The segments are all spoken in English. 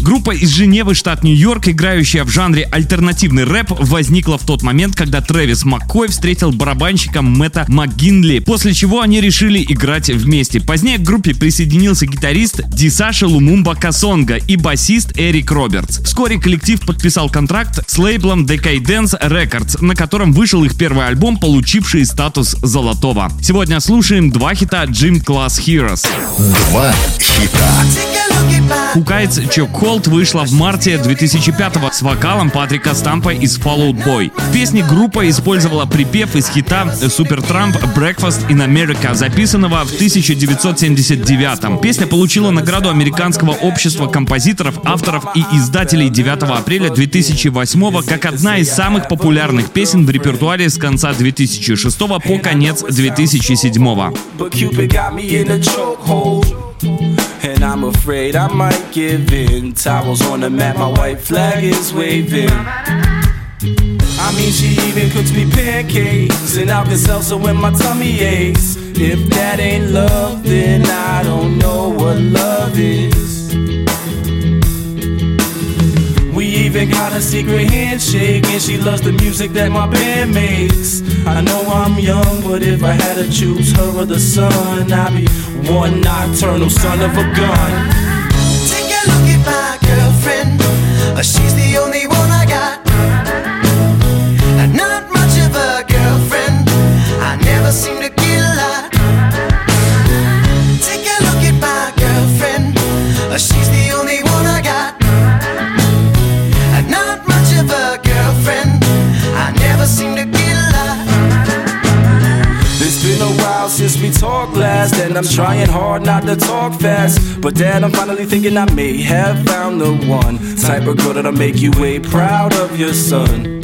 Группа из Женевы, штат Нью-Йорк, играющая в жанре альтернативный рэп, возникла в тот момент, когда Трэвис Маккой встретил барабанщика Мэтта МакГинли, после чего они решили играть вместе. Позднее к группе присоединился гитарист Дисаша Лумумба Касонга и басист Эрик Робертс. Вскоре коллектив подписал контракт с лейблом Decadence Records, на котором вышел их первый альбом, получивший статус золотого. Сегодня слушаем два хита Gym Class Heroes. Два хита. Хукайц Чок Холд вышла в марте 2005 с вокалом Патрика Стампа из Fall Out Boy. В песне группа использовала припев из хита Супер Трамп Breakfast in America, записанного в 1979. Песня получила награду Американского общества композиторов, авторов и издателей 9 апреля 2008 как одна из самых популярных песен в репертуаре с конца 2006 по конец 2007. But afraid I might give in. Towels on the mat, my white flag is waving. I mean, she even cooks me pancakes and Alka Seltzer when my tummy aches. If that ain't love, then I don't know what love is. Got a secret handshake, and she loves the music that my band makes. I know I'm young, but if I had to choose her or the sun, I'd be one nocturnal son of a gun. And I'm trying hard not to talk fast. But Dad, I'm finally thinking I may have found the one type of girl that'll make you way proud of your son.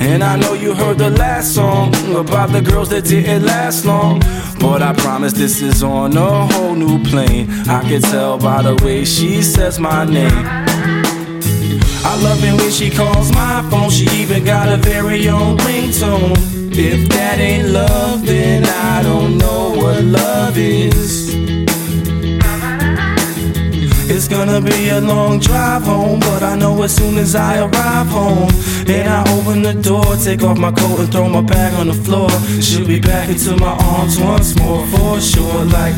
And I know you heard the last song about the girls that didn't last long. But I promise this is on a whole new plane. I can tell by the way she says my name. I love it when she calls my phone. She even got a very own ringtone. If that ain't love, then I don't know what love is. It's gonna be a long drive home, but I know as soon as I arrive home and I open the door, take off my coat and throw my bag on the floor, she'll be back into my arms once more for sure. Like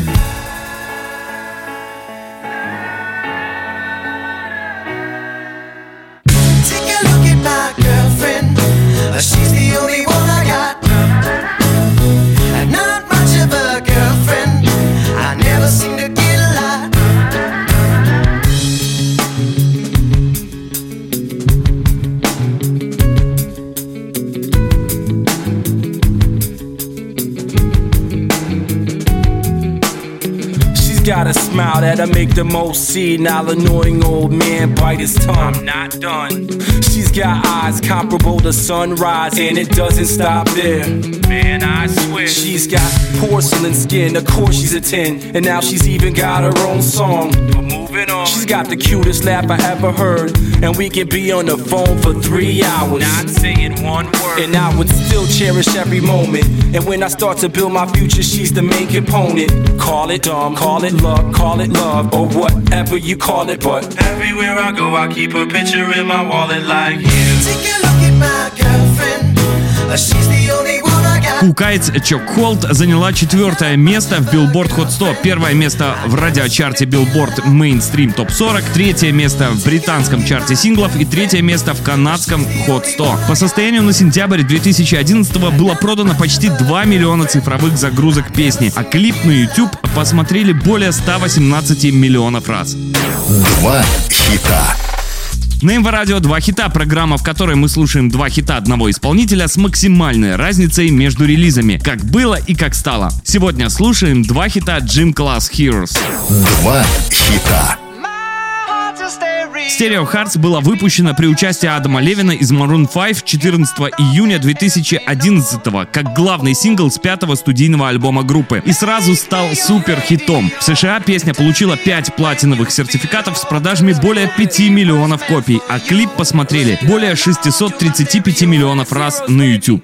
got a smile that'll make the most senile, annoying old man bite his tongue. I'm not done. She's got eyes comparable to sunrise, and it doesn't stop there. Man, I swear. She's got porcelain skin, of course she's a 10, and now she's even got her own song. But moving on. She's got the cutest laugh I ever heard, and we can be on the phone for three hours. Not saying one word. And I would still cherish every moment. And when I start to build my future, she's the main component. Call it dumb, call it luck, call it love, or whatever you call it. But everywhere I go, I keep a picture in my wallet like you. Take a look at my girlfriend. Хукайц Чок Холд заняла четвертое место в Billboard Hot 100, первое место в радиочарте Billboard Mainstream Top 40, третье место в британском чарте синглов и третье место в канадском Hot 100. По состоянию на сентябрь 2011 было продано почти 2 миллиона цифровых загрузок песни, а клип на YouTube посмотрели более 118 миллионов раз. Два хита. На МВ Радио два хита, программа, в которой мы слушаем два хита одного исполнителя с максимальной разницей между релизами, как было и как стало. Сегодня слушаем два хита Gym Class Heroes. Два хита. Stereo Hearts была выпущена при участии Адама Левина из Maroon 5 14 июня 2011 как главный сингл с пятого студийного альбома группы и сразу стал супер хитом. В США песня получила 5 платиновых сертификатов с продажами более 5 миллионов копий, а клип посмотрели более 635 миллионов раз на YouTube.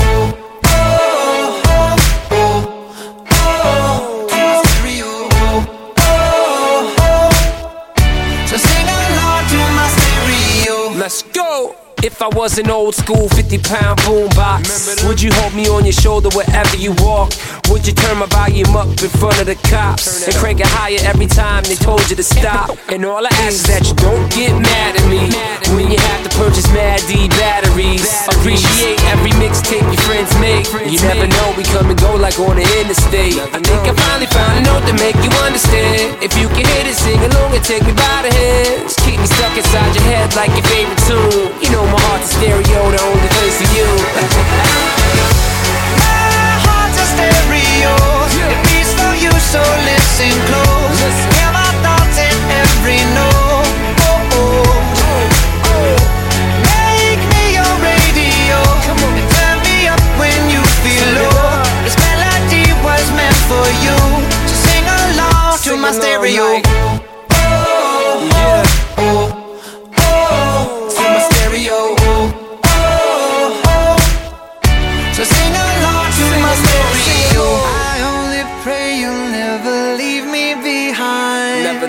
If I was an old school 50 pound boombox, would you hold me on your shoulder wherever you walk? Would you turn my volume up in front of the cops and crank it higher every time they told you to stop? And all I ask is that you don't get mad at me when you have to purchase Mad D batteries. Appreciate every mixtape your friends make. You never know, we come and go like on the interstate. I think I finally found a note to make you understand. If you can hit it, sing along and take me by the hands. Keep me stuck inside your head like your favorite tune. You know my heart's a stereo, the only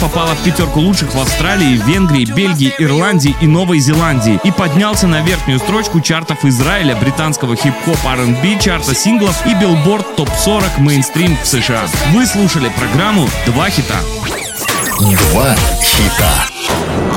попала в пятерку лучших в Австралии, Венгрии, Бельгии, Ирландии и Новой Зеландии и поднялся на верхнюю строчку чартов Израиля, британского хип-хоп R&B, чарта синглов и Billboard топ-40 мейнстрим в США. Вы слушали программу «Два хита». Два хита.